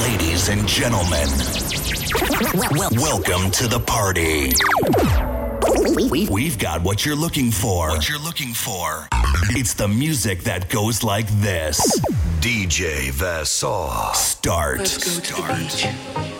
Ladies and gentlemen, welcome to the party. We've got what you're looking for. What you're looking for. It's the music that goes like this. DJ Vassal. Start. Let's go to Start. The beach.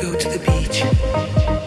go to the beach.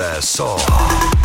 DJ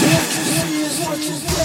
This is what you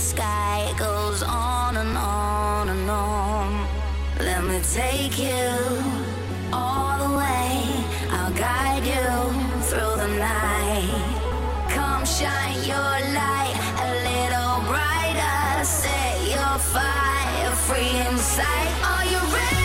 sky. It goes on and on and on. Let me take you all the way. I'll guide you through the night. Come shine your light a little brighter. Set your fire free inside. Are you ready?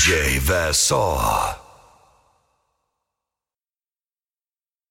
DJ Vassar.